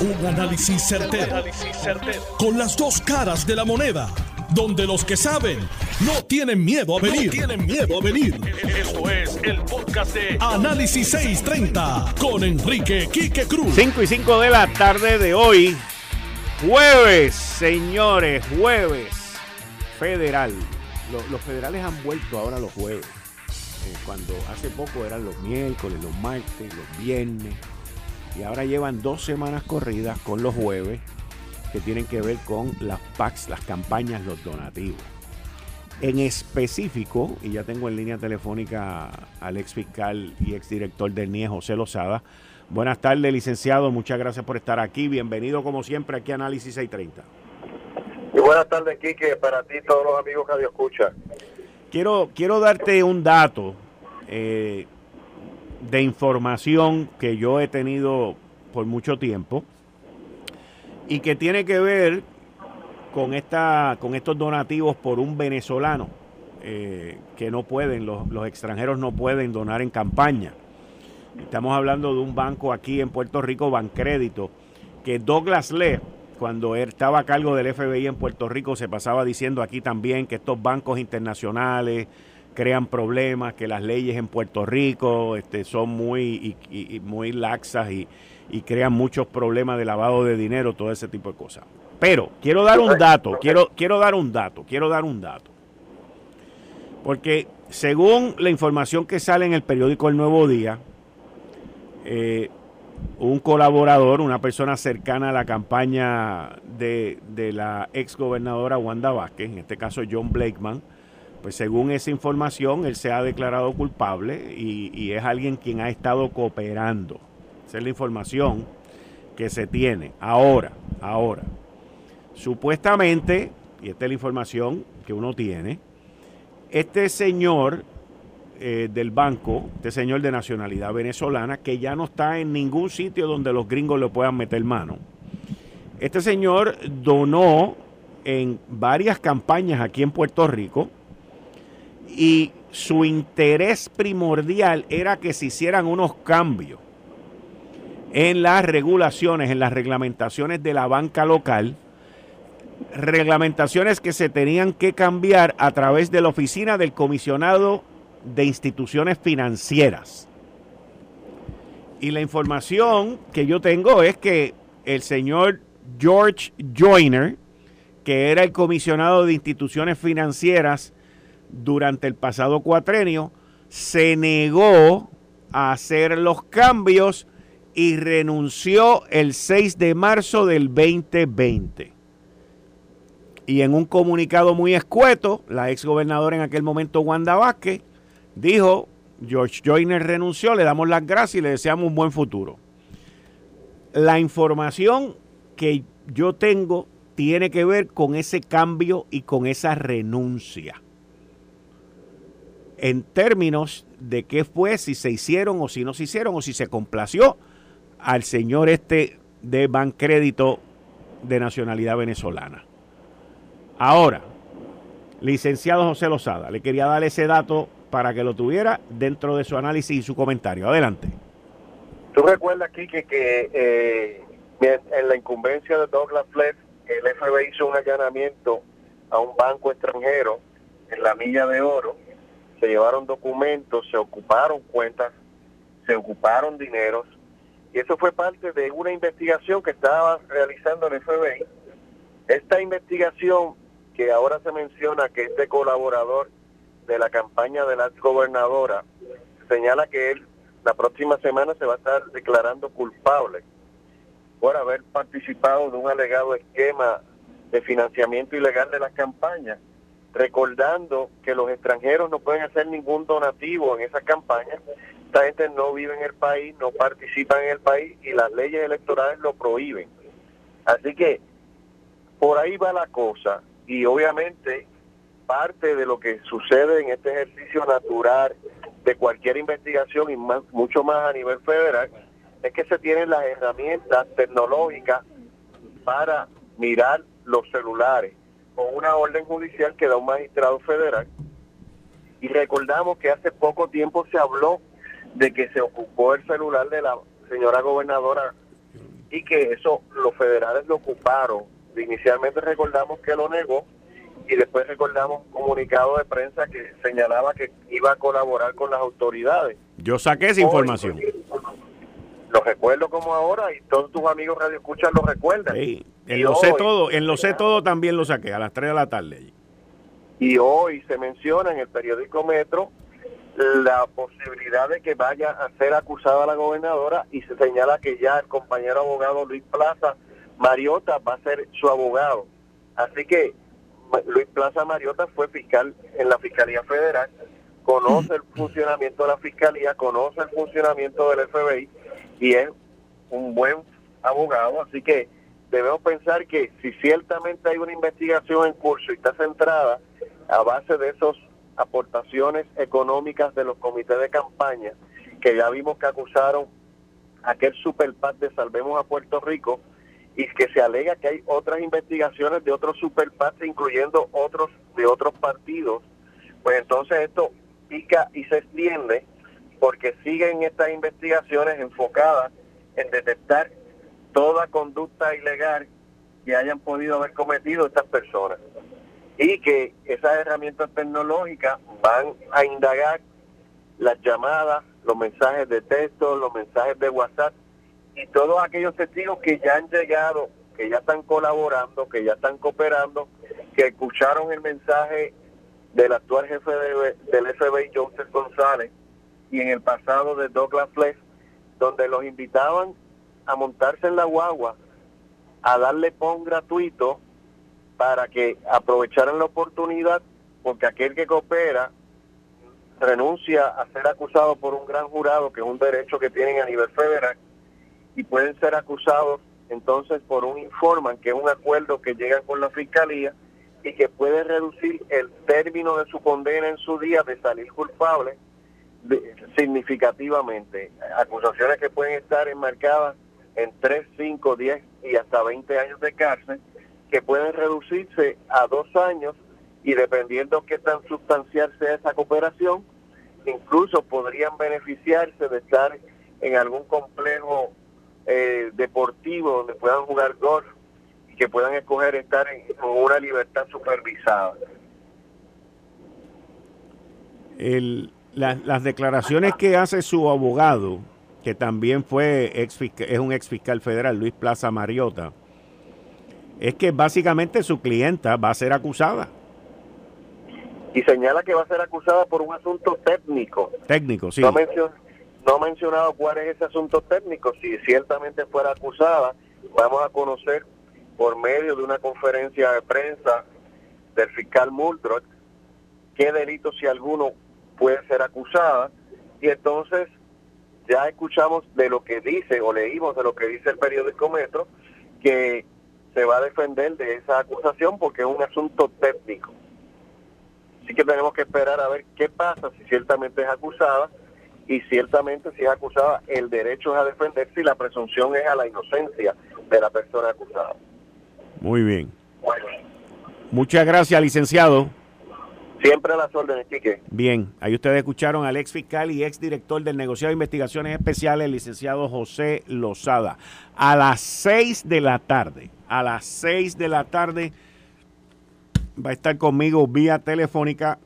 Un análisis certero, Con las dos caras de la moneda. Donde los que saben no tienen miedo a venir. tienen miedo a venir. Esto es el podcast de Análisis 630 con Enrique Quique Cruz. 5 y 5 de la tarde de hoy. Jueves, señores, jueves federal. Los, federales han vuelto ahora los jueves. Eh, cuando hace poco eran los miércoles, los martes, los viernes y ahora llevan dos semanas corridas con los jueves que tienen que ver con las PACs, las campañas, los donativos. En específico, y ya tengo en línea telefónica al ex fiscal y ex director del NIE, José Lozada. Buenas tardes, licenciado. Muchas gracias por estar aquí. Bienvenido, como siempre, aquí a Análisis 630. Y buenas tardes, Quique, para ti y todos los amigos que radio escuchan. Quiero, quiero darte un dato. Eh, de información que yo he tenido por mucho tiempo y que tiene que ver con, esta, con estos donativos por un venezolano eh, que no pueden, los, los, extranjeros no pueden donar en campaña. Estamos hablando de un banco aquí en Puerto Rico, Bancrédito, que Douglas Lee, cuando él estaba a cargo del FBI en Puerto Rico, se pasaba diciendo aquí también que estos bancos internacionales, crean problemas, que las leyes en Puerto Rico este, son muy, y, muy laxas y, crean muchos problemas de lavado de dinero, todo ese tipo de cosas. Pero quiero dar un dato, quiero, quiero dar un dato, quiero dar un dato. Porque según la información que sale en el periódico El Nuevo Día, eh, un colaborador, una persona cercana a la campaña de, de la ex gobernadora Wanda Vázquez, en este caso John Blakeman, pues según esa información, él se ha declarado culpable y, es alguien quien ha estado cooperando. Esa es la información que se tiene. Ahora, ahora, supuestamente, y esta es la información que uno tiene, este señor eh, del banco, este señor de nacionalidad venezolana, que ya no está en ningún sitio donde los gringos le puedan meter mano. Este señor donó en varias campañas aquí en Puerto Rico, y su interés primordial era que se hicieran unos cambios en las regulaciones, en las reglamentaciones de la banca local, reglamentaciones que se tenían que cambiar a través de la oficina del comisionado de instituciones financieras. Y la información que yo tengo es que el señor George Joyner, que era el comisionado de instituciones financieras, durante el pasado cuatrenio, se negó a hacer los cambios y renunció el 6 de marzo del 2020. Y en un comunicado muy escueto, la ex gobernadora en aquel momento, Wanda Vázquez, dijo, George Joyner renunció, le damos las gracias y le deseamos un buen futuro. La información que yo tengo tiene que ver con ese cambio y con esa renuncia en términos de qué fue, si se hicieron o si no se hicieron, o si se complació al señor este de Bancrédito de nacionalidad venezolana. Ahora, licenciado José Lozada, le quería dar ese dato para que lo tuviera dentro de su análisis y su comentario. Adelante. Tú recuerdas, Kike, que eh, en la incumbencia de Douglas Flett, el FBI hizo un allanamiento a un banco extranjero en la Milla de Oro se llevaron documentos, se ocuparon cuentas, se ocuparon dineros, y eso fue parte de una investigación que estaba realizando el FBI. Esta investigación que ahora se menciona que este colaborador de la campaña de la gobernadora señala que él la próxima semana se va a estar declarando culpable por haber participado de un alegado esquema de financiamiento ilegal de las campañas recordando que los extranjeros no pueden hacer ningún donativo en esa campaña. Esta gente no vive en el país, no participa en el país y las leyes electorales lo prohíben. Así que por ahí va la cosa y obviamente parte de lo que sucede en este ejercicio natural de cualquier investigación y mucho más a nivel federal es que se tienen las herramientas tecnológicas para mirar los celulares una orden judicial que da un magistrado federal. Y recordamos que hace poco tiempo se habló de que se ocupó el celular de la señora gobernadora y que eso los federales lo ocuparon. Inicialmente recordamos que lo negó y después recordamos un comunicado de prensa que señalaba que iba a colaborar con las autoridades. Yo saqué esa información. Lo recuerdo como ahora y todos tus amigos Radio Escucha lo recuerdan. en lo sé todo, en lo sé todo también lo saqué a las 3 de la tarde. Y hoy se menciona en el periódico Metro la posibilidad de que vaya a ser acusada la gobernadora y se señala que ya el compañero abogado Luis Plaza Mariota va a ser su abogado. Así que Luis Plaza Mariota fue fiscal en la Fiscalía Federal, conoce el funcionamiento de la Fiscalía, conoce el funcionamiento del FBI y es un buen abogado, así que debemos pensar que si ciertamente hay una investigación en curso y está centrada a base de esas aportaciones económicas de los comités de campaña, que ya vimos que acusaron aquel superpad de Salvemos a Puerto Rico, y que se alega que hay otras investigaciones de otros superpads, incluyendo otros de otros partidos, pues entonces esto pica y se extiende porque siguen estas investigaciones enfocadas en detectar toda conducta ilegal que hayan podido haber cometido estas personas. Y que esas herramientas tecnológicas van a indagar las llamadas, los mensajes de texto, los mensajes de WhatsApp y todos aquellos testigos que ya han llegado, que ya están colaborando, que ya están cooperando, que escucharon el mensaje del actual jefe del FBI, Joseph González, y en el pasado de Douglas Flex, donde los invitaban a montarse en la guagua, a darle pon gratuito para que aprovecharan la oportunidad, porque aquel que coopera renuncia a ser acusado por un gran jurado, que es un derecho que tienen a nivel federal, y pueden ser acusados entonces por un informan, que es un acuerdo que llega con la fiscalía y que puede reducir el término de su condena en su día de salir culpable significativamente. Acusaciones que pueden estar enmarcadas en 3, 5, 10 y hasta 20 años de cárcel, que pueden reducirse a dos años y dependiendo qué tan sustancial sea esa cooperación, incluso podrían beneficiarse de estar en algún complejo eh, deportivo donde puedan jugar golf y que puedan escoger estar en, una libertad supervisada. El, las declaraciones que hace su abogado, que también fue ex es un ex fiscal federal, Luis Plaza Mariota, es que básicamente su clienta va a ser acusada. Y señala que va a ser acusada por un asunto técnico. Técnico, sí. No, no ha mencionado cuál es ese asunto técnico. Si ciertamente fuera acusada, vamos a conocer por medio de una conferencia de prensa del fiscal Muldrow qué delito, si alguno, puede ser acusada. Y entonces ya escuchamos de lo que dice o leímos de lo que dice el periódico Metro que se va a defender de esa acusación porque es un asunto técnico. Así que tenemos que esperar a ver qué pasa si ciertamente es acusada y ciertamente si es acusada, el derecho es a defenderse y la presunción es a la inocencia de la persona acusada. Muy bien. Muchas gracias, licenciado. Siempre a las órdenes, Quique. Bien, ahí ustedes escucharon al ex fiscal y ex director del negociado de investigaciones especiales, el licenciado José Lozada. A las seis de la tarde, a las seis de la tarde va a estar conmigo vía telefónica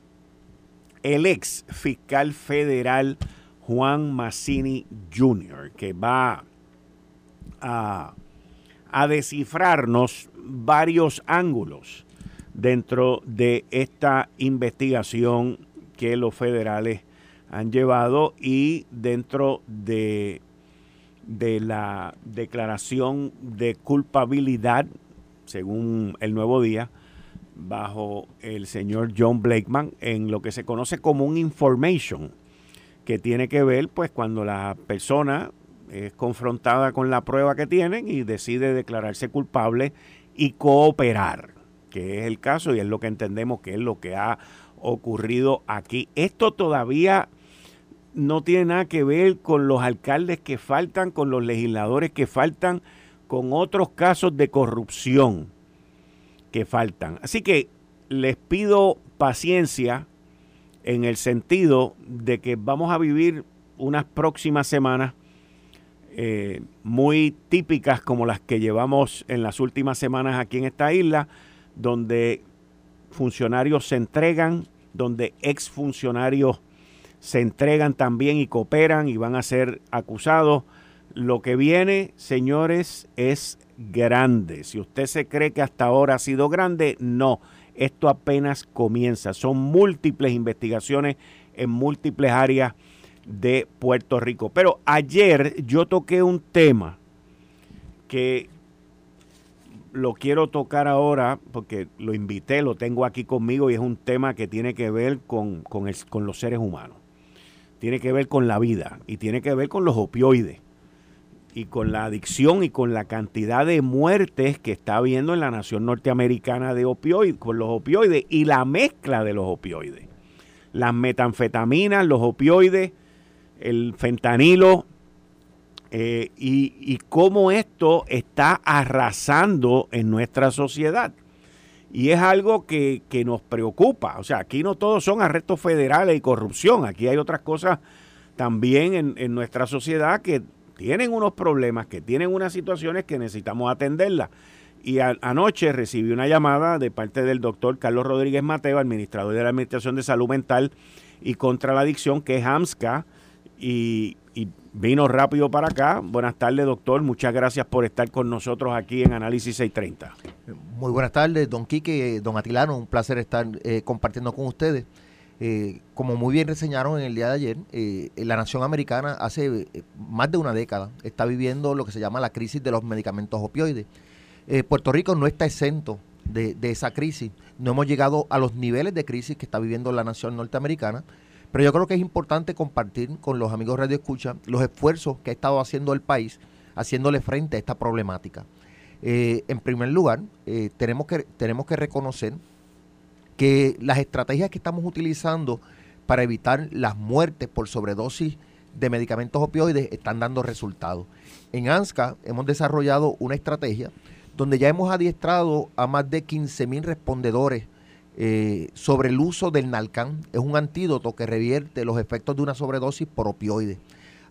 el ex fiscal federal Juan Massini Jr., que va a, descifrarnos varios ángulos dentro de esta investigación que los federales han llevado y dentro de, de la declaración de culpabilidad, según el nuevo día, bajo el señor John Blakeman, en lo que se conoce como un information que tiene que ver pues cuando la persona es confrontada con la prueba que tienen y decide declararse culpable y cooperar, que es el caso y es lo que entendemos que es lo que ha ocurrido aquí. Esto todavía no tiene nada que ver con los alcaldes que faltan, con los legisladores que faltan, con otros casos de corrupción que faltan. Así que les pido paciencia en el sentido de que vamos a vivir unas próximas semanas eh, muy típicas como las que llevamos en las últimas semanas aquí en esta isla, donde funcionarios se entregan, donde exfuncionarios se entregan también y cooperan y van a ser acusados. Lo que viene, señores, es grande. Si usted se cree que hasta ahora ha sido grande, no. Esto apenas comienza. Son múltiples investigaciones en múltiples áreas de Puerto Rico. Pero ayer yo toqué un tema que lo quiero tocar ahora porque lo invité, lo tengo aquí conmigo y es un tema que tiene que ver con, con, los seres humanos. Tiene que ver con la vida y tiene que ver con los opioides y con la adicción y con la cantidad de muertes que está habiendo en la nación norteamericana de opioides, con los opioides y la mezcla de los opioides. Las metanfetaminas, los opioides, el fentanilo eh, y, cómo esto está arrasando en nuestra sociedad. Y es algo que, nos preocupa. O sea, aquí no todos son arrestos federales y corrupción. Aquí hay otras cosas también en, en nuestra sociedad que tienen unos problemas, que tienen unas situaciones que necesitamos atenderlas. Y anoche recibí una llamada de parte del doctor Carlos Rodríguez Mateo, administrador de la Administración de Salud Mental y contra la Adicción, que es AMSCA, y, vino rápido para acá. Buenas tardes, doctor. Muchas gracias por estar con nosotros aquí en Análisis 630. Muy buenas tardes, don Quique, don Atilano. Un placer estar eh, compartiendo con ustedes. Eh, como muy bien reseñaron en el día de ayer, eh, la nación americana hace más de una década está viviendo lo que se llama la crisis de los medicamentos opioides. Puerto Rico no está exento de, de, esa crisis. No hemos llegado a los niveles de crisis que está viviendo la nación norteamericana, pero yo creo que es importante compartir con los amigos Radio Escucha los esfuerzos que ha estado haciendo el país haciéndole frente a esta problemática. Eh, en primer lugar, eh, tenemos, que, tenemos que reconocer que las estrategias que estamos utilizando para evitar las muertes por sobredosis de medicamentos opioides están dando resultados. En ANSCA hemos desarrollado una estrategia donde ya hemos adiestrado a más de 15 mil respondedores eh, sobre el uso del Nalcan. Es un antídoto que revierte los efectos de una sobredosis por opioides.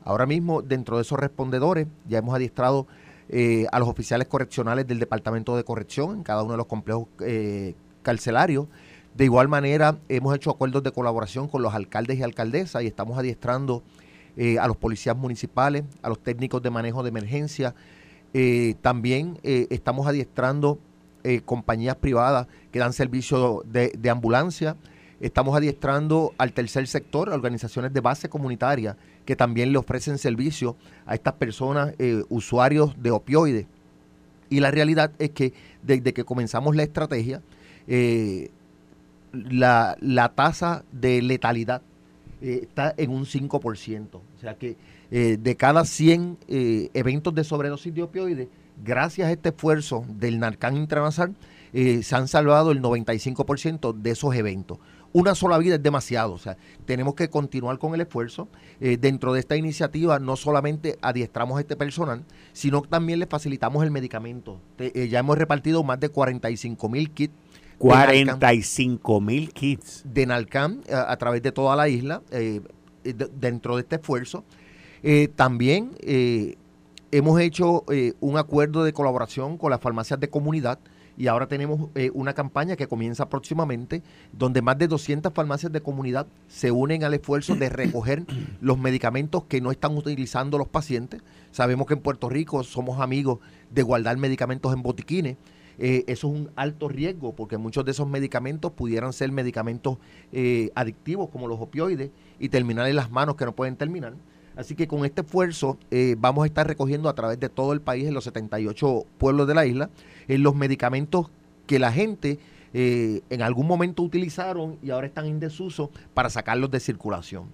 Ahora mismo, dentro de esos respondedores, ya hemos adiestrado eh, a los oficiales correccionales del Departamento de Corrección en cada uno de los complejos eh, carcelarios. De igual manera, hemos hecho acuerdos de colaboración con los alcaldes y alcaldesas y estamos adiestrando a los policías municipales, a los técnicos de manejo de emergencia. también estamos adiestrando eh, compañías privadas que dan servicio de, ambulancia. Estamos adiestrando al tercer sector, organizaciones de base comunitaria que también le ofrecen servicio a estas personas eh, usuarios de opioides. Y la realidad es que desde que comenzamos la estrategia, eh, la, tasa de letalidad está en un 5%. O sea que de cada 100 eventos de sobredosis de opioides, gracias a este esfuerzo del Narcan Internacional, eh, se han salvado el 95% de esos eventos. Una sola vida es demasiado, o sea, tenemos que continuar con el esfuerzo. Eh, dentro de esta iniciativa no solamente adiestramos a este personal, sino también le facilitamos el medicamento. Eh, ya hemos repartido más de 45 mil kits 45 mil kits de Narcan a, través de toda la isla dentro de este esfuerzo. también hemos hecho eh, un acuerdo de colaboración con las farmacias de comunidad y ahora tenemos eh, una campaña que comienza próximamente donde más de 200 farmacias de comunidad se unen al esfuerzo de recoger los medicamentos que no están utilizando los pacientes. Sabemos que en Puerto Rico somos amigos de guardar medicamentos en botiquines. Eh, eso es un alto riesgo porque muchos de esos medicamentos pudieran ser medicamentos adictivos como los opioides y terminar en las manos que no pueden terminar. Así que con este esfuerzo eh, vamos a estar recogiendo a través de todo el país, en los 78 pueblos de la isla, en los medicamentos que la gente eh, en algún momento utilizaron y ahora están en desuso para sacarlos de circulación.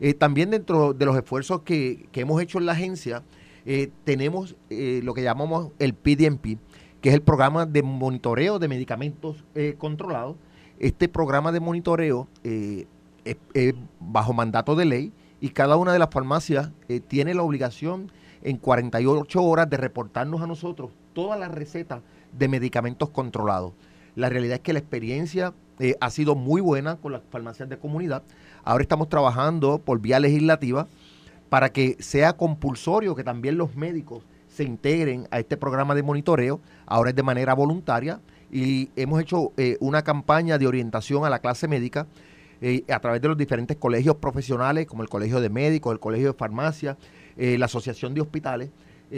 Eh, también dentro de los esfuerzos que, hemos hecho en la agencia, tenemos lo que llamamos el PDMP, que es el programa de monitoreo de medicamentos controlados. Este programa de monitoreo es bajo mandato de ley y cada una de las farmacias eh, tiene la obligación en 48 horas de reportarnos a nosotros todas las recetas de medicamentos controlados. La realidad es que la experiencia eh, ha sido muy buena con las farmacias de comunidad. Ahora estamos trabajando por vía legislativa para que sea compulsorio que también los médicos se integren a este programa de monitoreo, ahora es de manera voluntaria, y hemos hecho eh, una campaña de orientación a la clase médica eh, a través de los diferentes colegios profesionales, como el Colegio de Médicos, el Colegio de Farmacia, eh, la Asociación de Hospitales,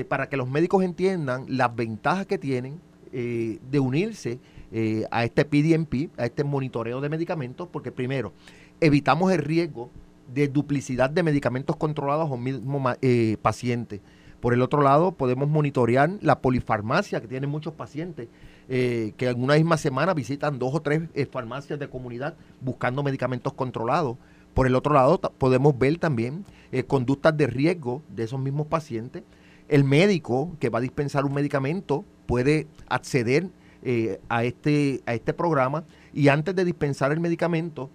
para que los médicos entiendan las ventajas que tienen de unirse a este PDMP, a este monitoreo de medicamentos, porque primero, evitamos el riesgo de duplicidad de medicamentos controlados un mismo paciente. Por el otro lado, podemos monitorear la polifarmacia que tienen muchos pacientes eh, que en una misma semana visitan dos o tres eh, farmacias de comunidad buscando medicamentos controlados. Por el otro lado, podemos ver también eh, conductas de riesgo de esos mismos pacientes. El médico que va a dispensar un medicamento puede acceder a, este, a este programa y antes de dispensar el medicamento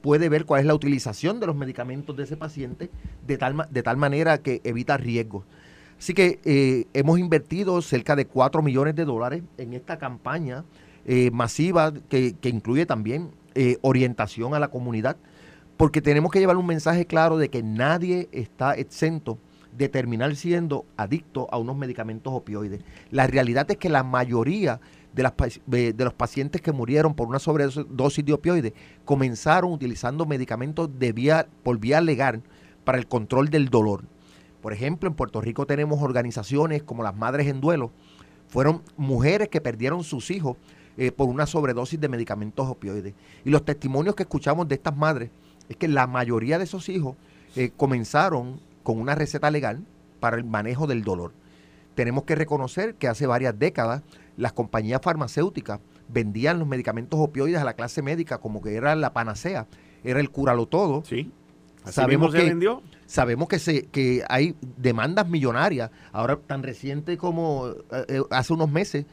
puede ver cuál es la utilización de los medicamentos de ese paciente de tal, de tal manera que evita riesgos. Así que eh, hemos invertido cerca de 4 millones de dólares en esta campaña eh, masiva que, incluye también eh, orientación a la comunidad, porque tenemos que llevar un mensaje claro de que nadie está exento de terminar siendo adicto a unos medicamentos opioides. La realidad es que la mayoría de, las, de los pacientes que murieron por una sobredosis de opioides comenzaron utilizando medicamentos de vía, por vía legal para el control del dolor. Por ejemplo, en Puerto Rico tenemos organizaciones como las Madres en Duelo. Fueron mujeres que perdieron sus hijos eh, por una sobredosis de medicamentos opioides. Y los testimonios que escuchamos de estas madres es que la mayoría de esos hijos eh, comenzaron con una receta legal para el manejo del dolor. Tenemos que reconocer que hace varias décadas las compañías farmacéuticas vendían los medicamentos opioides a la clase médica como que era la panacea, era el cúralo todo. Sí. Sabemos que, vendió? sabemos que, se, que hay demandas millonarias. Ahora, tan reciente como eh, eh, hace unos meses,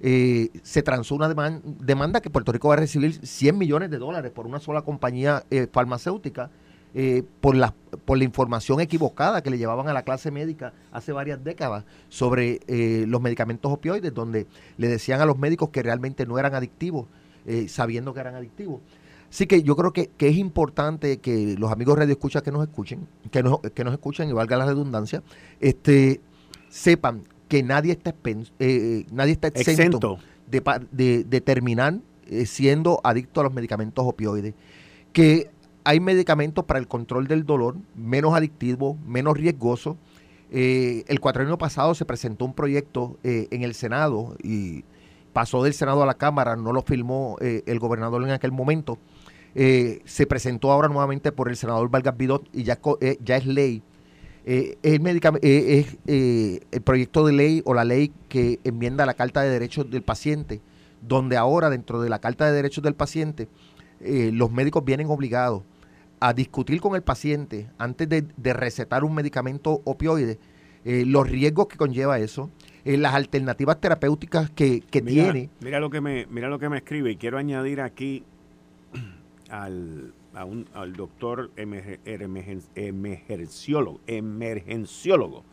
eh, se transó una demanda que Puerto Rico va a recibir 100 millones de dólares por una sola compañía farmacéutica por, la, por la información equivocada que le llevaban a la clase médica hace varias décadas sobre los medicamentos opioides, donde le decían a los médicos que realmente no eran adictivos, sabiendo que eran adictivos. Así que yo creo que, es importante que los amigos radio escucha que nos escuchen, que nos, que nos escuchen y valga la redundancia, este sepan que nadie está, eh, eh, nadie está exento, De, de, terminar eh, siendo adicto a los medicamentos opioides. Que hay medicamentos para el control del dolor menos adictivos, menos riesgosos. el cuatrienio pasado se presentó un proyecto en el Senado y pasó del Senado a la Cámara, no lo firmó el gobernador en aquel momento, eh, se presentó ahora nuevamente por el senador Vargas Bidot y ya, eh, ya es ley. Eh, es, el, el proyecto de ley o la ley que enmienda la Carta de Derechos del Paciente, donde ahora dentro de la Carta de Derechos del Paciente los médicos vienen obligados a discutir con el paciente antes de, recetar un medicamento opioide los riesgos que conlleva eso, las alternativas terapéuticas que, tiene. Mira lo que me mira lo que me escribe y quiero añadir aquí al, al doctor emergenciólogo, emergenciólogo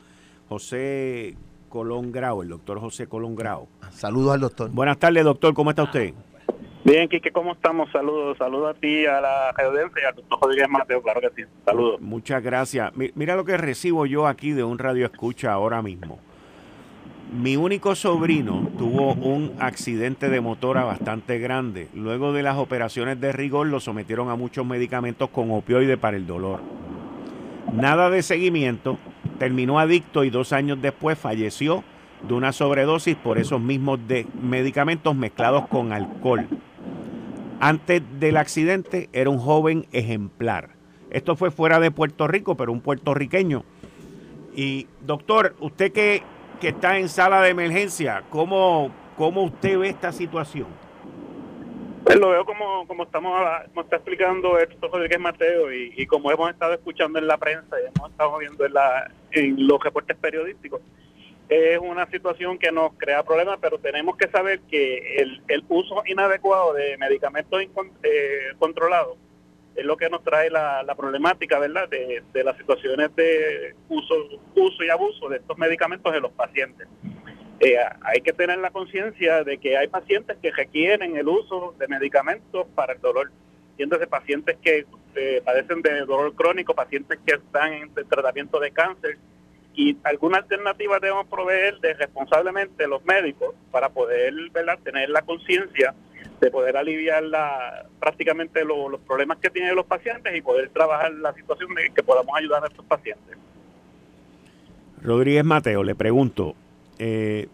José Colón Grau, el doctor José Colón Grau. Saludos al doctor. Buenas tardes, doctor, ¿cómo está usted? Bien, Quique, ¿cómo estamos? Saludos, saludos a ti, a la audiencia y al doctor Rodríguez Mateo, claro que sí. Saludos. Muchas gracias. Mira lo que recibo yo aquí de un radio escucha ahora mismo. Mi único sobrino tuvo un accidente de motora bastante grande. Luego de las operaciones de rigor lo sometieron a muchos medicamentos con opioide para el dolor. Nada de seguimiento, terminó adicto y dos años después falleció de una sobredosis por esos mismos de medicamentos mezclados con alcohol. Antes del accidente era un joven ejemplar. Esto fue fuera de Puerto Rico, pero un puertorriqueño. Y doctor, usted que que está en sala de emergencia, ¿cómo, cómo usted ve esta situación? Pues lo veo como, como estamos como está explicando esto Rodríguez Mateo y, y, como hemos estado escuchando en la prensa y hemos estado viendo en, la, en los reportes periodísticos, es una situación que nos crea problemas, pero tenemos que saber que el, el uso inadecuado de medicamentos eh, controlados es lo que nos trae la, problemática, ¿verdad?, de, las situaciones de uso, uso y abuso de estos medicamentos en los pacientes. Eh, hay que tener la conciencia de que hay pacientes que requieren el uso de medicamentos para el dolor, entonces pacientes que este, padecen de dolor crónico, pacientes que están en tratamiento de cáncer y alguna alternativa debemos proveer de responsablemente los médicos para poder ¿verdad? tener la conciencia de poder aliviar la, prácticamente los problemas que tienen los pacientes y poder trabajar la situación de que podamos ayudar a estos pacientes. Rodríguez Mateo, le pregunto, eh,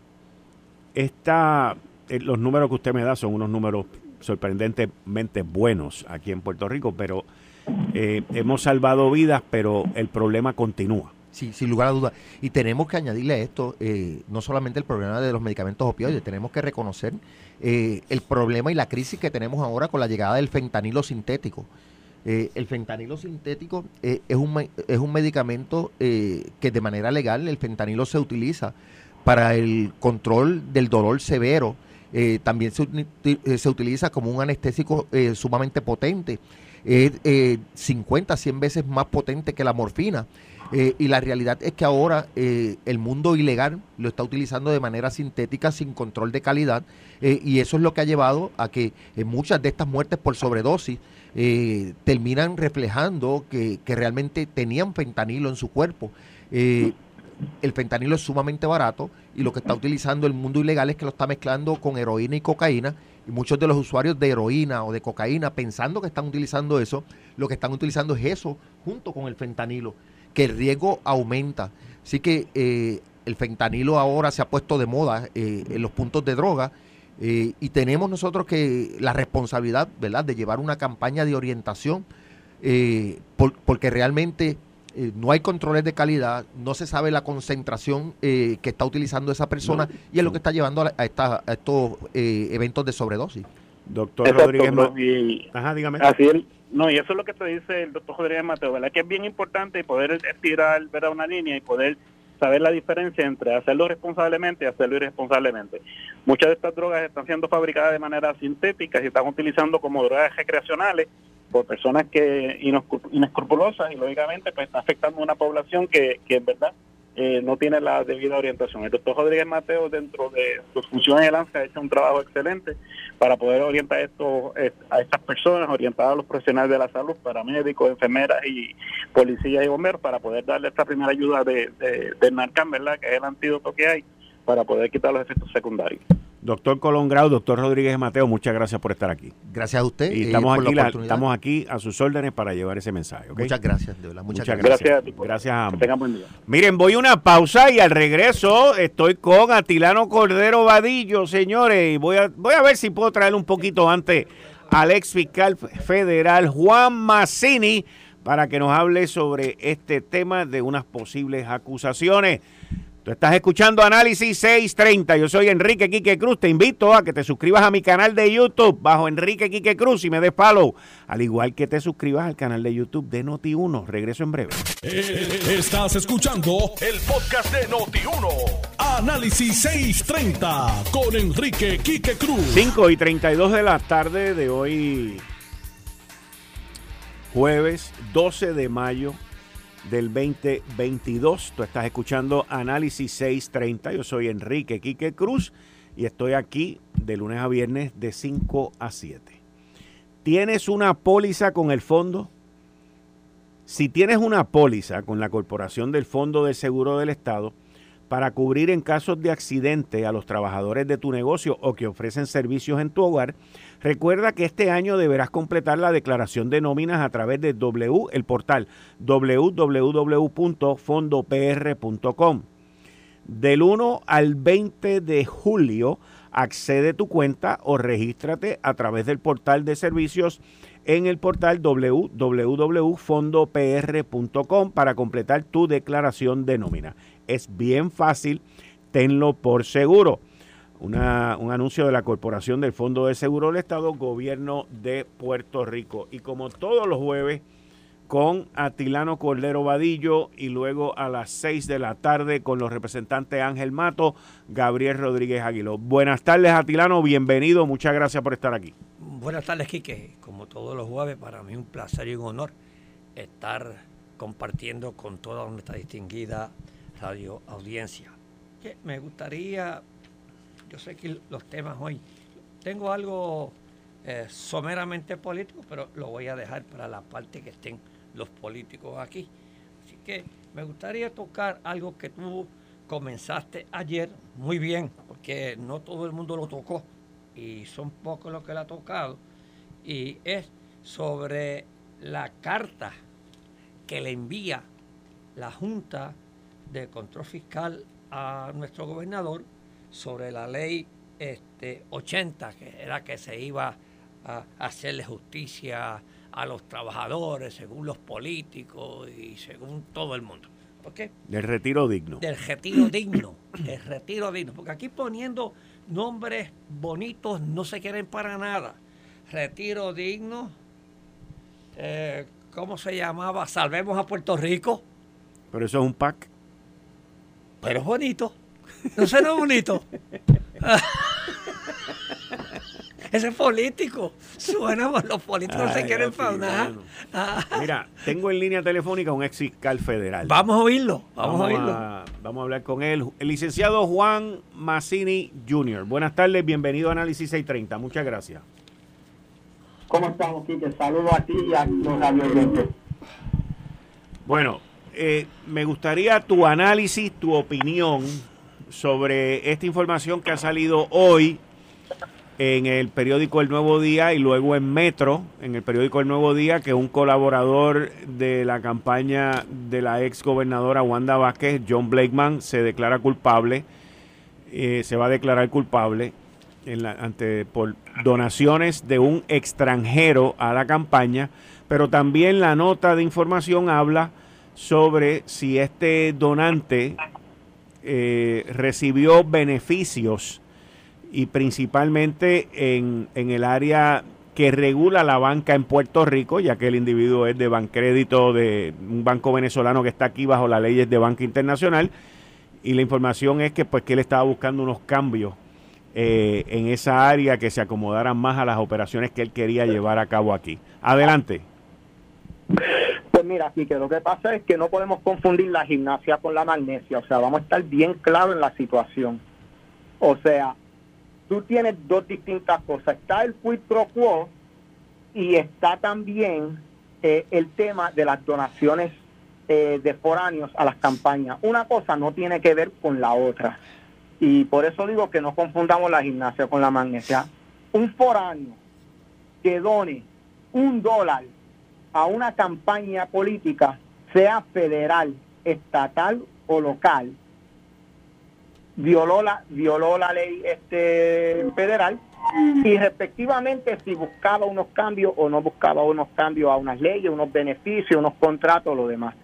esta, eh, los números que usted me da son unos números sorprendentemente buenos aquí en Puerto Rico, pero eh, hemos salvado vidas, pero el problema continúa. Sí, sin lugar a dudas. Y tenemos que añadirle a esto eh, no solamente el problema de los medicamentos opioides, tenemos que reconocer eh, el problema y la crisis que tenemos ahora con la llegada del fentanilo sintético. Eh, el fentanilo sintético es, un, es un medicamento que de manera legal el fentanilo se utiliza para el control del dolor severo. también se, se, utiliza como un anestésico sumamente potente. Es 50, 100 veces más potente que la morfina. Eh, y la realidad es que ahora eh, el mundo ilegal lo está utilizando de manera sintética, sin control de calidad, eh, y eso es lo que ha llevado a que muchas de estas muertes por sobredosis terminan reflejando que, que, realmente tenían fentanilo en su cuerpo. el fentanilo es sumamente barato y lo que está utilizando el mundo ilegal es que lo está mezclando con heroína y cocaína. Muchos de los usuarios de heroína o de cocaína, pensando que están utilizando eso, lo que están utilizando es eso junto con el fentanilo que el riesgo aumenta. Así que eh, el fentanilo ahora se ha puesto de moda eh, en los puntos de droga eh, y tenemos nosotros que la responsabilidad, ¿verdad?, de llevar una campaña de orientación porque realmente no hay controles de calidad, no se sabe la concentración que está utilizando esa persona y es lo que está llevando a, estos eventos de sobredosis. Doctor Rodríguez, Ajá, dígame. Así es no, y eso es lo que te dice el doctor Rodríguez Mateo, ¿verdad? Que es bien importante poder estirar ver una línea y poder saber la diferencia entre hacerlo responsablemente y hacerlo irresponsablemente. Muchas de estas drogas están siendo fabricadas de manera sintética y están utilizando como drogas recreacionales por personas que inescrupulosas y lógicamente pues está afectando a una población que, que en verdad eh, no tiene la debida orientación. El doctor Rodríguez Mateo, dentro de sus funciones de lanza, ha hecho un trabajo excelente para poder orientar esto, eh, a estas personas, orientar a los profesionales de la salud, paramédicos, enfermeras y policías y bomberos, para poder darle esta primera ayuda de, de, del Narcan, ¿verdad? que es el antídoto que hay, para poder quitar los efectos secundarios. Doctor Colón Grau, doctor Rodríguez Mateo, muchas gracias por estar aquí. Gracias a usted. Y estamos, aquí, estamos aquí a sus órdenes para llevar ese mensaje. Muchas gracias, de verdad. Muchas, gracias. Gracias, a ambos. Miren, voy a una pausa y al regreso estoy con Atilano Cordero Vadillo, señores. Y voy a, voy a ver si puedo traer un poquito antes al ex fiscal federal Juan Massini para que nos hable sobre este tema de unas posibles acusaciones. Tú estás escuchando Análisis 630. Yo soy Enrique Quique Cruz. Te invito a que te suscribas a mi canal de YouTube bajo Enrique Quique Cruz y me des follow. Al igual que te suscribas al canal de YouTube de Noti1. Regreso en breve. Eh, estás escuchando el podcast de Noti1. Análisis 630 con Enrique Quique Cruz. 5 y 32 de la tarde de hoy, jueves 12 de mayo del 2022. Tú estás escuchando Análisis 630. Yo soy Enrique Quique Cruz y estoy aquí de lunes a viernes de 5 a 7. ¿Tienes una póliza con el fondo? Si tienes una póliza con la Corporación del Fondo de Seguro del Estado para cubrir en casos de accidente a los trabajadores de tu negocio o que ofrecen servicios en tu hogar, Recuerda que este año deberás completar la declaración de nóminas a través de el portal www.fondopr.com. Del 1 al 20 de julio, accede tu cuenta o regístrate a través del portal de servicios en el portal www.fondopr.com para completar tu declaración de nómina. Es bien fácil, tenlo por seguro un anuncio de la Corporación del Fondo de Seguro del Estado, Gobierno de Puerto Rico. Y como todos los jueves, con Atilano Cordero Vadillo y luego a las 6 de la tarde con los representantes Ángel Mato, Gabriel Rodríguez Aguiló. Buenas tardes, Atilano, bienvenido, muchas gracias por estar aquí. Buenas tardes, Quique. Como todos los jueves, para mí un placer y un honor estar compartiendo con toda nuestra distinguida radio audiencia. Me gustaría yo sé que los temas hoy, tengo algo eh, someramente político, pero lo voy a dejar para la parte que estén los políticos aquí. Así que me gustaría tocar algo que tú comenzaste ayer muy bien, porque no todo el mundo lo tocó y son pocos los que lo ha tocado, y es sobre la carta que le envía la Junta de Control Fiscal a nuestro gobernador sobre la ley este, 80, que era que se iba a hacerle justicia a los trabajadores, según los políticos y según todo el mundo. Del retiro digno. Del retiro digno, del retiro digno. Porque aquí poniendo nombres bonitos no se quieren para nada. Retiro digno, eh, ¿cómo se llamaba? Salvemos a Puerto Rico. Pero eso es un pack. Pero es bonito. No suena bonito. Ese es político. Suena, los políticos se quieren nada. Mira, tengo en línea telefónica un ex fiscal federal. Vamos a oírlo. Vamos, a oírlo. vamos a hablar con él. El licenciado Juan Massini Jr. Buenas tardes, bienvenido a Análisis 630. Muchas gracias. ¿Cómo estamos, Kike? Saludos a ti y a los radioyentes. Bueno, eh, me gustaría tu análisis, tu opinión sobre esta información que ha salido hoy en el periódico El Nuevo Día y luego en Metro, en el periódico El Nuevo Día, que un colaborador de la campaña de la ex gobernadora Wanda Vázquez, John Blakeman, se declara culpable, eh, se va a declarar culpable en la, ante, por donaciones de un extranjero a la campaña, pero también la nota de información habla sobre si este donante eh, recibió beneficios y principalmente en, en, el área que regula la banca en Puerto Rico, ya que el individuo es de Bancrédito, de un banco venezolano que está aquí bajo las leyes de banca internacional, y la información es que pues que él estaba buscando unos cambios eh, en esa área que se acomodaran más a las operaciones que él quería llevar a cabo aquí. Adelante. Pues mira, que lo que pasa es que no podemos confundir la gimnasia con la magnesia, o sea, vamos a estar bien claros en la situación. O sea, tú tienes dos distintas cosas. Está el quid pro quo y está también eh, el tema de las donaciones eh, de foráneos a las campañas. Una cosa no tiene que ver con la otra. Y por eso digo que no confundamos la gimnasia con la magnesia. Un foráneo que done un dólar a una campaña política, sea federal, estatal o local, violó la, violó la ley este, federal y respectivamente si buscaba unos cambios o no buscaba unos cambios a unas leyes, unos beneficios, unos contratos, lo demás.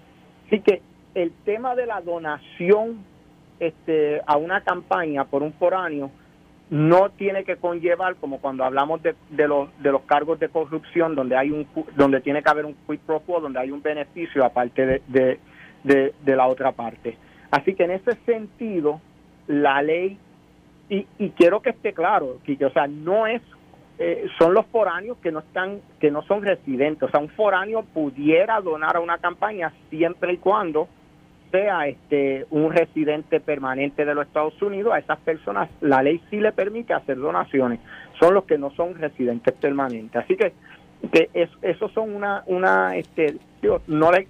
Así que el tema de la donación este, a una campaña por un foráneo no tiene que conllevar como cuando hablamos de, de, los, de los cargos de corrupción donde hay un donde tiene que haber un quid pro quo donde hay un beneficio aparte de, de, de la otra parte. Así que en ese sentido la ley y, y quiero que esté claro que o sea no es eh, son los foráneos que no están que no son residentes. O sea un foráneo pudiera donar a una campaña siempre y cuando sea este un residente permanente de los Estados Unidos, a esas personas la ley sí le permite hacer donaciones. Son los que no son residentes permanentes. Así que que eso son una una este no le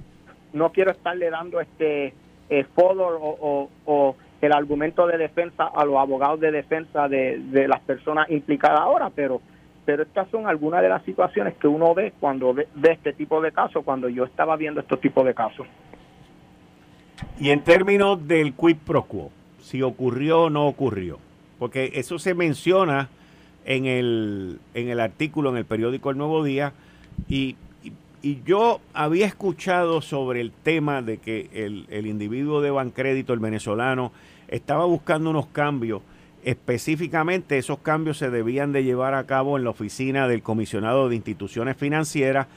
no quiero estarle dando este eh, o, o, el argumento de defensa a los abogados de defensa de, de las personas implicadas ahora, pero pero estas son algunas de las situaciones que uno ve cuando ve, ve este tipo de casos, cuando yo estaba viendo estos tipos de casos. Y en términos del quid pro quo, si ocurrió o no ocurrió, porque eso se menciona en el, en el artículo en el periódico El Nuevo Día y, y, yo había escuchado sobre el tema de que el, el individuo de Bancrédito, el venezolano, estaba buscando unos cambios. Específicamente esos cambios se debían de llevar a cabo en la oficina del comisionado de instituciones financieras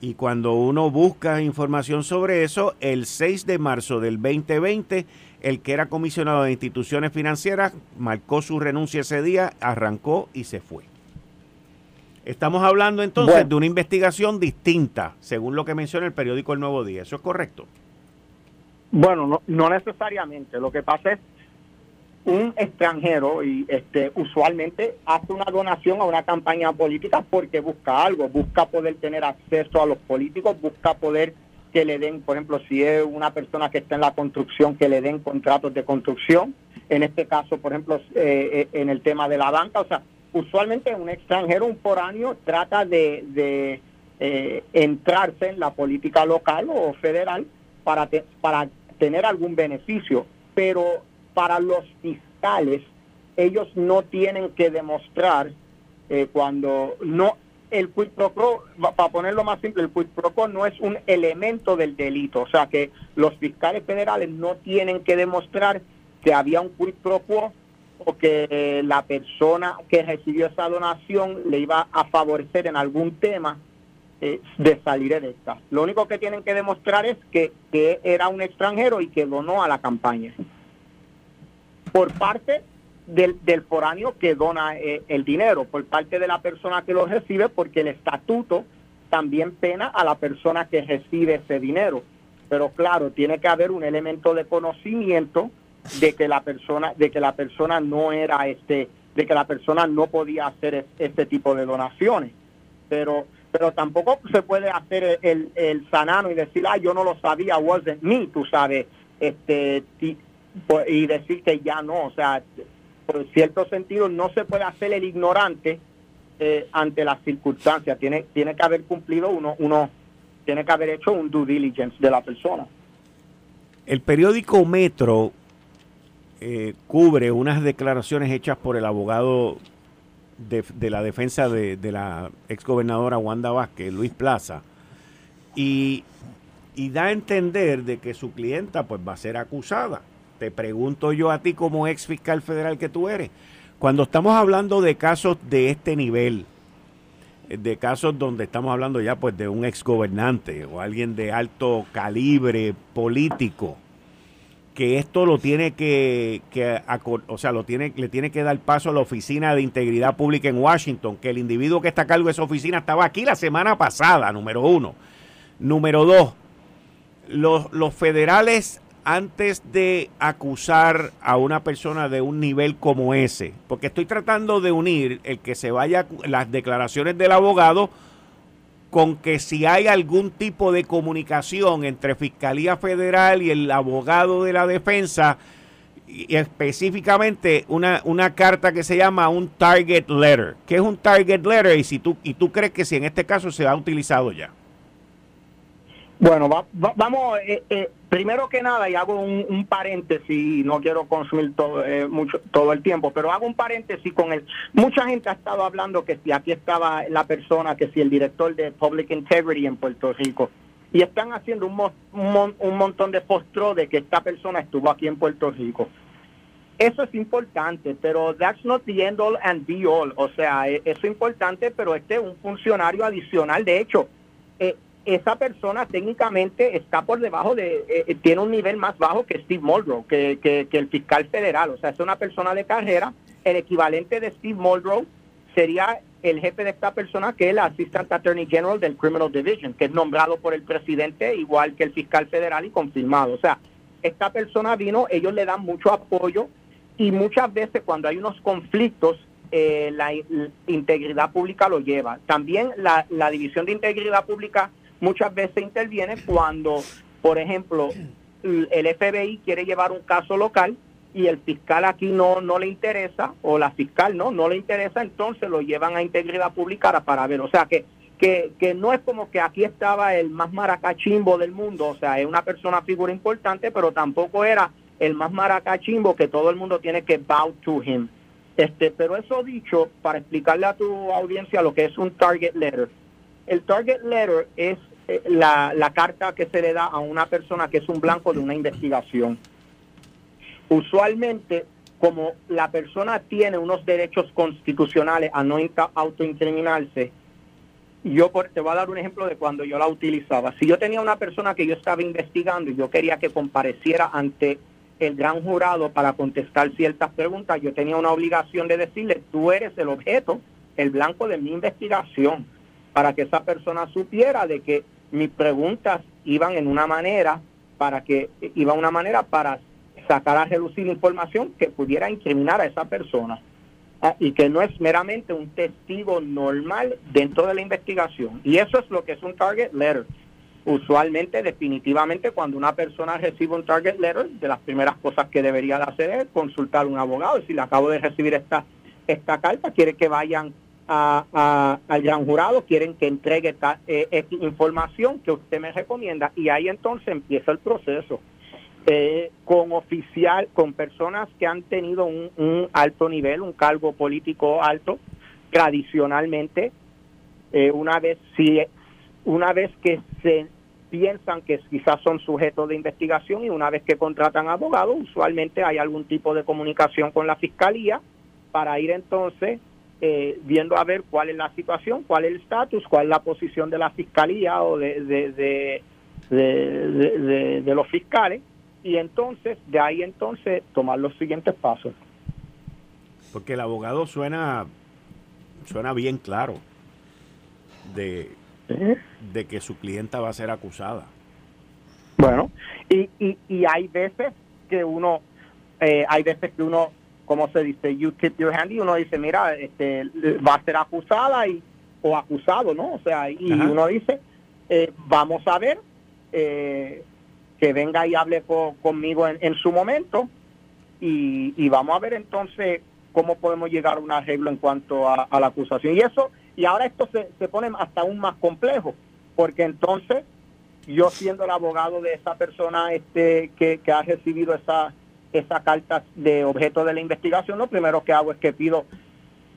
y cuando uno busca información sobre eso, el 6 de marzo del 2020, el que era comisionado de instituciones financieras marcó su renuncia ese día, arrancó y se fue. Estamos hablando entonces de una investigación distinta, según lo que menciona el periódico El Nuevo Día. ¿Eso es correcto? Bueno, no, no necesariamente. Lo que pasa es un extranjero y este usualmente hace una donación a una campaña política porque busca algo, busca poder tener acceso a los políticos, busca poder que le den, por ejemplo, si es una persona que está en la construcción, que le den contratos de construcción. En este caso, por ejemplo, eh, eh, en el tema de la banca, o sea, usualmente un extranjero, un foráneo, trata de, eh, entrarse en la política local o federal para, para tener algún beneficio, pero para los fiscales, ellos no tienen que demostrar eh, cuando no el quid pro quo, para ponerlo más simple, el quid pro quo no es un elemento del delito, o sea que los fiscales federales no tienen que demostrar que había un quid pro quo o que la persona que recibió esa donación le iba a favorecer en algún tema eh, de salir electa. Lo único que tienen que demostrar es que, que era un extranjero y que donó a la campaña por parte del, del foráneo que dona eh, el dinero, por parte de la persona que lo recibe, porque el estatuto también pena a la persona que recibe ese dinero. Pero claro, tiene que haber un elemento de conocimiento de que la persona, de que la persona no era este, de que la persona no podía hacer este tipo de donaciones. Pero, pero tampoco se puede hacer el, el sanano y decir, ah, yo no lo sabía, wasn't me, tú sabes, este, pues, y decir que ya no, o sea, por cierto sentido no se puede hacer el ignorante eh, ante las circunstancias, tiene, tiene que haber cumplido uno, uno, tiene que haber hecho un due diligence de la persona. El periódico Metro eh, cubre unas declaraciones hechas por el abogado de, la defensa de, de la exgobernadora Wanda Vázquez, Luis Plaza, y, y da a entender de que su clienta pues va a ser acusada te pregunto yo a ti como ex fiscal federal que tú eres, cuando estamos hablando de casos de este nivel, de casos donde estamos hablando ya pues de un ex gobernante o alguien de alto calibre político, que esto lo tiene que, o sea, lo tiene, le tiene que dar paso a la Oficina de Integridad Pública en Washington, que el individuo que está a cargo de esa oficina estaba aquí la semana pasada, número uno. Número dos, los federales antes de acusar a una persona de un nivel como ese, porque estoy tratando de unir el que se vaya las declaraciones del abogado con que si hay algún tipo de comunicación entre Fiscalía Federal y el abogado de la defensa, y específicamente una, una carta que se llama un target letter. ¿Qué es un target letter? Y, si tú, y tú crees que si en este caso se ha utilizado ya. Bueno, vamos, eh, eh, primero que nada, y hago un, paréntesis, no quiero consumir todo, eh, mucho, todo el tiempo, pero hago un paréntesis con él. Mucha gente ha estado hablando que si aquí estaba la persona, que si el director de Public Integrity en Puerto Rico, y están haciendo un, un, montón de postro de que esta persona estuvo aquí en Puerto Rico. Eso es importante, pero that's not the end all and be all. O sea, e, eso es importante, pero este es un funcionario adicional. De hecho, esa persona técnicamente está por debajo de, eh, eh, tiene un nivel más bajo que Steve Muldrow, que, que, el fiscal federal. O sea, es una persona de carrera. El equivalente de Steve Muldrow sería el jefe de esta persona, que es el Assistant Attorney General del Criminal Division, que es nombrado por el presidente igual que el fiscal federal y confirmado. O sea, esta persona vino, ellos le dan mucho apoyo y muchas veces cuando hay unos conflictos, eh, la, integridad pública lo lleva. También la, la División de Integridad Pública muchas veces interviene cuando, por ejemplo, el FBI quiere llevar un caso local y el fiscal aquí no, no le interesa, o la fiscal no, no le interesa, entonces lo llevan a integridad pública para ver. O sea que, que, que no es como que aquí estaba el más maracachimbo del mundo, o sea, es una persona figura importante, pero tampoco era el más maracachimbo que todo el mundo tiene que bow to him. Este, pero eso dicho, para explicarle a tu audiencia lo que es un target letter. El target letter es la, la carta que se le da a una persona que es un blanco de una investigación. Usualmente, como la persona tiene unos derechos constitucionales a no autoincriminarse, yo te voy a dar un ejemplo de cuando yo la utilizaba. Si yo tenía una persona que yo estaba investigando y yo quería que compareciera ante el gran jurado para contestar ciertas preguntas, yo tenía una obligación de decirle, tú eres el objeto, el blanco de mi investigación, para que esa persona supiera de que mis preguntas iban en una manera para que iba una manera para sacar a reducir información que pudiera incriminar a esa persona ah, y que no es meramente un testigo normal dentro de la investigación. Y eso es lo que es un target letter. Usualmente, definitivamente, cuando una persona recibe un target letter, de las primeras cosas que debería de hacer es consultar a un abogado. Y si le acabo de recibir esta, esta carta, quiere que vayan a, al gran jurado, quieren que entregue esta, eh, información que usted me recomienda y ahí entonces empieza el proceso. Eh, con oficial, con personas que han tenido un, alto nivel, un cargo político alto, tradicionalmente, eh, una vez si una vez que se piensan que quizás son sujetos de investigación y una vez que contratan abogados, usualmente hay algún tipo de comunicación con la fiscalía para ir entonces eh, viendo a ver cuál es la situación, cuál es el estatus, cuál es la posición de la fiscalía o de, de, de, de, los fiscales y entonces de ahí entonces tomar los siguientes pasos. Porque el abogado suena suena bien claro de, de que su clienta va a ser acusada. Bueno, y, y, y hay veces que uno eh, hay veces que uno como se dice, you tip your hand y uno dice, mira, este, va a ser acusada y, o acusado, ¿no? O sea, y uno dice, eh, vamos a ver, eh, que venga y hable conmigo en, su momento y, vamos a ver entonces cómo podemos llegar a un arreglo en cuanto a, la acusación. Y eso, y ahora esto se, se pone hasta aún más complejo, porque entonces yo siendo el abogado de esa persona este que, que ha recibido esa esa carta de objeto de la investigación, lo primero que hago es que pido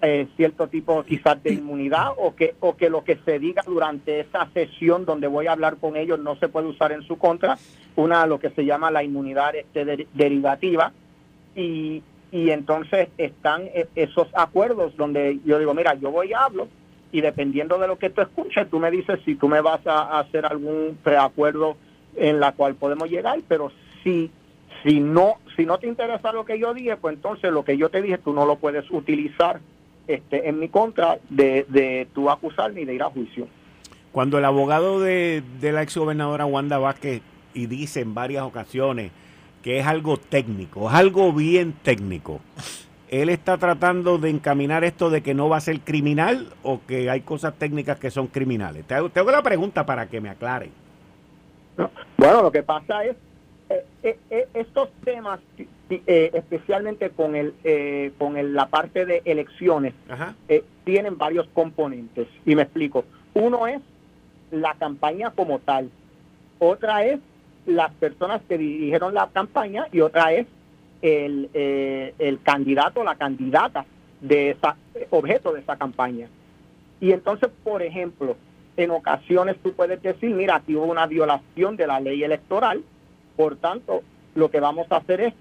eh, cierto tipo quizás de inmunidad o que, o que lo que se diga durante esa sesión donde voy a hablar con ellos no se puede usar en su contra, una lo que se llama la inmunidad este, derivativa. Y, y entonces están e, esos acuerdos donde yo digo, mira, yo voy y hablo y dependiendo de lo que tú escuches, tú me dices si tú me vas a hacer algún preacuerdo en la cual podemos llegar, pero si si no, si no te interesa lo que yo dije, pues entonces lo que yo te dije tú no lo puedes utilizar este, en mi contra de, de tu acusar ni de ir a juicio. Cuando el abogado de, de la exgobernadora Wanda Vázquez y dice en varias ocasiones que es algo técnico, es algo bien técnico, ¿él está tratando de encaminar esto de que no va a ser criminal o que hay cosas técnicas que son criminales? Te hago, te hago la pregunta para que me aclaren. Bueno, lo que pasa es eh, eh, eh, estos temas, especialmente con el con la parte de elecciones, tienen varios componentes. Y me explico. Uno es la campaña como tal. Otra es las personas que dirigieron la campaña y otra es el, el candidato o la candidata de ese objeto de esa campaña. Y entonces, por ejemplo, en ocasiones tú puedes decir, mira, aquí hubo una violación de la ley electoral por tanto, lo que vamos a hacer es,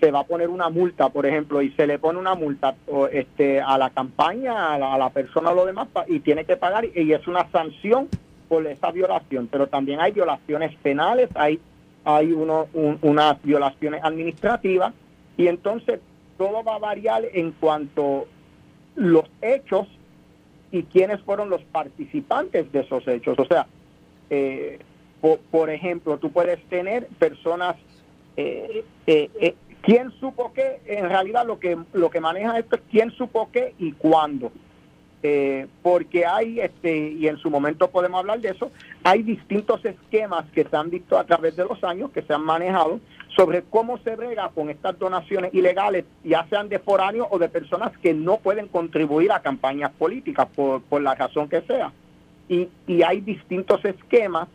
se va a poner una multa, por ejemplo, y se le pone una multa este, a la campaña, a la, persona o lo demás, y tiene que pagar, y es una sanción por esa violación. Pero también hay violaciones penales, hay, hay uno, unas violaciones administrativas, y entonces todo va a variar en cuanto los hechos y quiénes fueron los participantes de esos hechos. O sea, eh, por, ejemplo, tú puedes tener personas, eh, eh, eh, ¿quién supo qué? En realidad lo que, lo que maneja esto es quién supo qué y cuándo. Eh, porque hay, este, y en su momento podemos hablar de eso, hay distintos esquemas que se han visto a través de los años, que se han manejado, sobre cómo se brega con estas donaciones ilegales, ya sean de foráneos o de personas que no pueden contribuir a campañas políticas por, por la razón que sea. Y, y hay distintos esquemas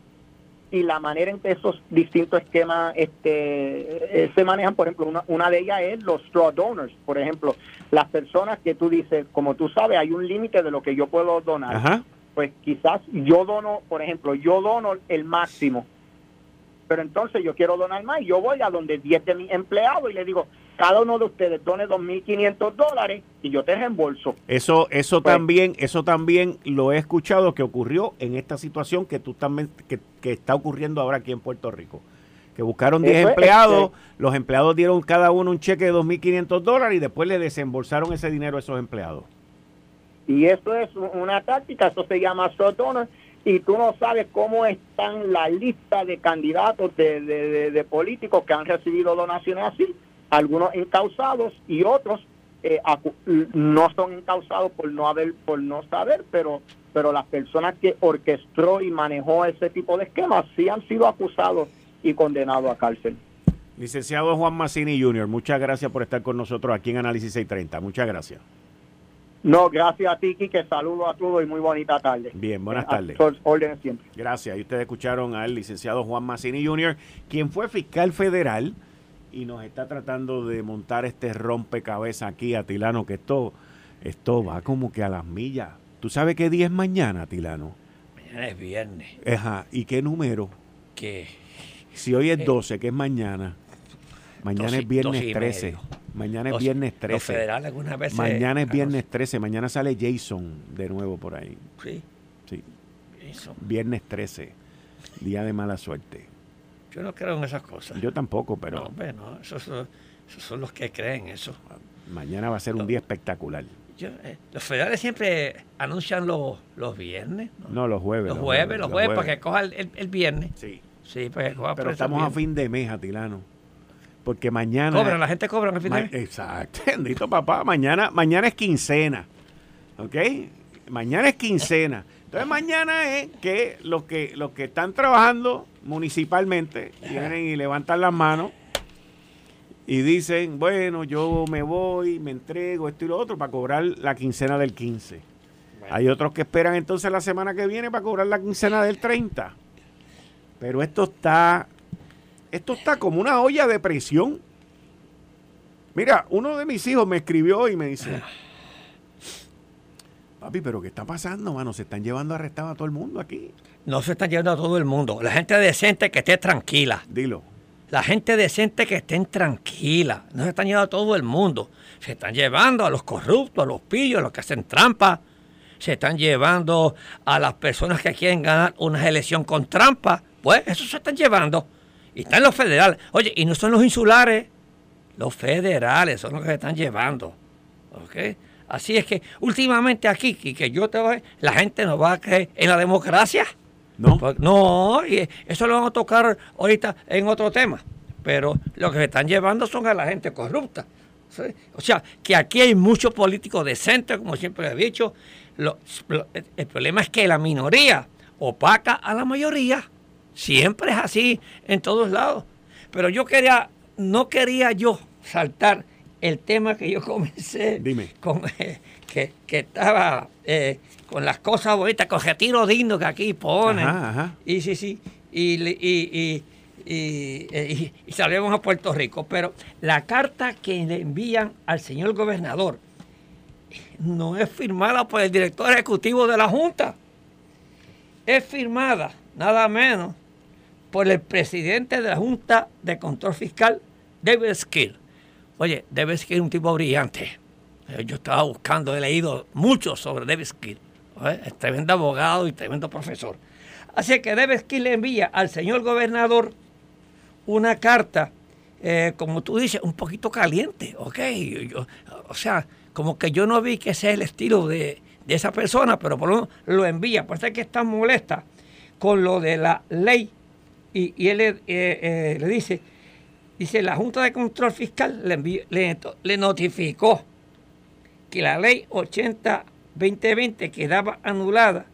y la manera en que esos distintos esquemas este, eh, se manejan, por ejemplo, una, una de ellas es los straw donors, por ejemplo, las personas que tú dices, como tú sabes, hay un límite de lo que yo puedo donar. Pues quizás yo dono, por ejemplo, yo dono el máximo, pero entonces yo quiero donar más y yo voy a donde 10 de mis empleados y le digo, cada uno de ustedes done 2.500 dólares y yo te reembolso. Eso, eso pues también, eso también lo he escuchado que ocurrió en esta situación que tú también, que, está ocurriendo ahora aquí en Puerto Rico. Que buscaron 10 empleados, este los empleados dieron cada uno un cheque de 2.500 dólares y después le desembolsaron ese dinero a esos empleados. Y eso es una táctica, eso se llama donor y tú no sabes cómo están la lista de candidatos de, de, políticos que han recibido donaciones así, algunos encausados y otros eh, no son encausados por no haber, por no saber, pero pero las personas que orquestó y manejó ese tipo de esquemas sí han sido acusados y condenados a cárcel. Licenciado Juan Massini Jr., muchas gracias por estar con nosotros aquí en Análisis 630. Muchas gracias. No, gracias a ti, que saludo a todos y muy bonita tarde. Bien, buenas tardes. Órdenes siempre. Gracias. Y ustedes escucharon al licenciado Juan Massini Jr., quien fue fiscal federal y nos está tratando de montar este rompecabezas aquí, Atilano, que esto, esto va como que a las millas. ¿Tú sabes qué día es mañana, Atilano? Mañana es viernes. Ajá. ¿Y qué número? ¿Qué? Si hoy es 12, eh, ¿qué es mañana? Mañana es viernes 13. Mañana es viernes 13. Mañana es viernes 13. Mañana sale Jason de nuevo por ahí. Sí. Sí. Viernes 13. Día de mala suerte. Yo no creo en esas cosas. Yo tampoco, pero. No, bueno, esos, son los que creen eso. Mañana va a ser un día espectacular. Eh, los federales siempre anuncian los, los viernes. ¿no? los jueves. Los, jueves, los jueves, para que coja el, el, viernes. Sí. Sí, para que coja Pero estamos a fin de mes, Atilano. Porque mañana. Cobran, la gente cobra en fin de mes. Exacto, bendito papá. Mañana, mañana es quincena. ¿Ok? Mañana es quincena. Entonces mañana es que los que los que están trabajando municipalmente vienen y levantan las manos y dicen, bueno, yo me voy, me entrego, esto y lo otro, para cobrar la quincena del 15. Hay otros que esperan entonces la semana que viene para cobrar la quincena del 30. Pero esto está, esto está como una olla de presión. Mira, uno de mis hijos me escribió y me dice, papi, pero ¿qué está pasando, mano? Se están llevando arrestado a todo el mundo aquí. No se están llevando a todo el mundo. La gente decente que esté tranquila. Dilo. La gente decente que estén tranquila. No se están llevando a todo el mundo. Se están llevando a los corruptos, a los pillos, a los que hacen trampa. Se están llevando a las personas que quieren ganar una elección con trampa. Pues eso se están llevando. Y están los federales. Oye, y no son los insulares. Los federales son los que se están llevando. ¿Ok? Así es que últimamente aquí, que yo te voy, la gente no va a creer en la democracia. No. Pues, no, y eso lo vamos a tocar ahorita en otro tema. Pero lo que se están llevando son a la gente corrupta. O sea, que aquí hay muchos políticos decentes, como siempre he dicho. el problema es que la minoría opaca a la mayoría. Siempre es así en todos lados. Pero yo quería, no quería yo saltar el tema que yo comencé Dime. con eh, que, que, estaba eh, con las cosas bonitas, con retiro digno que aquí ponen. Y sí, sí. Y, y, y, y, salimos a Puerto Rico. Pero la carta que le envían al señor gobernador no es firmada por el director ejecutivo de la Junta. Es firmada, nada menos, por el presidente de la Junta de Control Fiscal, David Skill. Oye, David Skill es un tipo brillante. Yo estaba buscando, he leído mucho sobre David Skill. ¿eh? es tremendo abogado y tremendo profesor. Así que David Skill le envía al señor gobernador una carta, eh, como tú dices, un poquito caliente, ¿ok? o sea, como que yo no vi que sea el estilo de, esa persona, pero por lo menos lo envía. Por eso es que está molesta con lo de la ley. Y, él eh, le, dice, dice, la Junta de Control Fiscal le, notificó que la ley 80 2020 quedaba anulada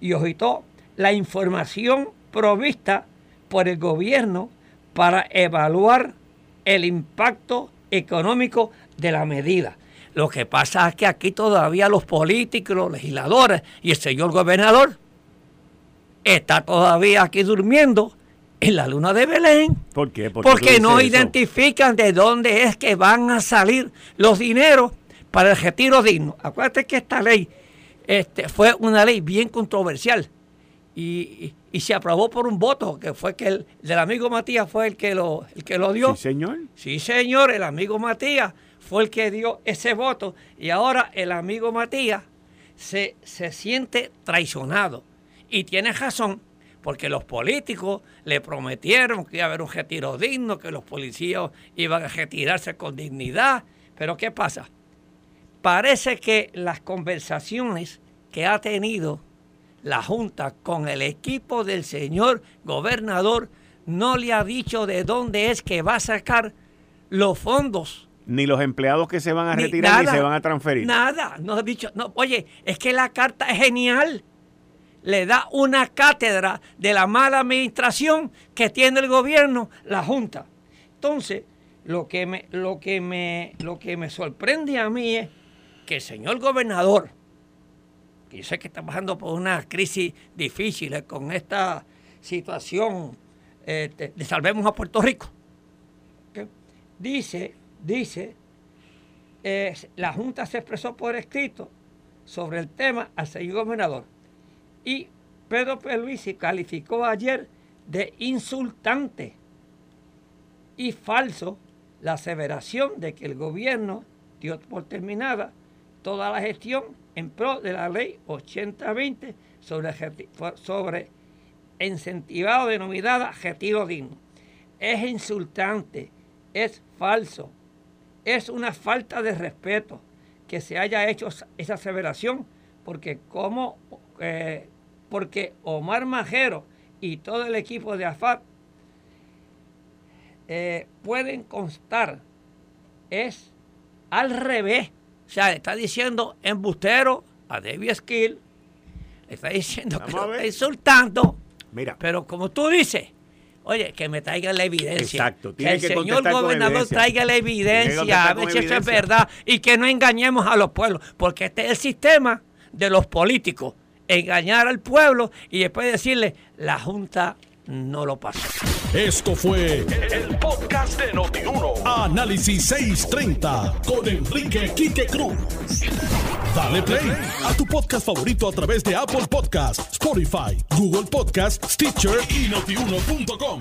y objetó la información provista por el gobierno para evaluar el impacto económico de la medida. Lo que pasa es que aquí todavía los políticos, los legisladores y el señor gobernador está todavía aquí durmiendo en la luna de Belén. ¿Por qué? Porque no identifican de dónde es que van a salir los dineros para el retiro digno. Acuérdate que esta ley este, fue una ley bien controversial y, se aprobó por un voto, que fue que el del amigo Matías fue el que lo, el que lo dio. Sí, señor. Sí, señor, el amigo Matías fue el que dio ese voto y ahora el amigo Matías se, se siente traicionado. Y tiene razón, porque los políticos le prometieron que iba a haber un retiro digno, que los policías iban a retirarse con dignidad. Pero ¿qué pasa? parece que las conversaciones que ha tenido la Junta con el equipo del señor gobernador no le ha dicho de dónde es que va a sacar los fondos. Ni los empleados que se van a retirar ni se van a transferir. Nada, no ha dicho. No, oye, es que la carta es genial. Le da una cátedra de la mala administración que tiene el gobierno, la Junta. Entonces, lo que me, lo que me, lo que me sorprende a mí es que el señor gobernador, que yo sé que está pasando por una crisis difícil con esta situación este, de Salvemos a Puerto Rico, dice, dice, eh, la Junta se expresó por escrito sobre el tema al señor gobernador y Pedro Pierluisi calificó ayer de insultante y falso la aseveración de que el gobierno dio por terminada toda la gestión en pro de la ley 8020 sobre, sobre incentivado denominada retiro digno. Es insultante, es falso, es una falta de respeto que se haya hecho esa aseveración porque como eh, porque Omar Majero y todo el equipo de AFAT eh, pueden constar es al revés. O sea, le está diciendo embustero a David Skill, le está diciendo que lo está insultando. Mira. Pero como tú dices, oye, que me traiga la evidencia. Exacto. que el señor gobernador traiga la evidencia, a ver si eso es verdad, y que no engañemos a los pueblos, porque este es el sistema de los políticos, engañar al pueblo y después decirle, la Junta no lo pasó. Esto fue el, podcast de Notiuno. Análisis 630 con Enrique Quique Cruz. Dale play a tu podcast favorito a través de Apple Podcasts, Spotify, Google Podcasts, Stitcher y notiuno.com.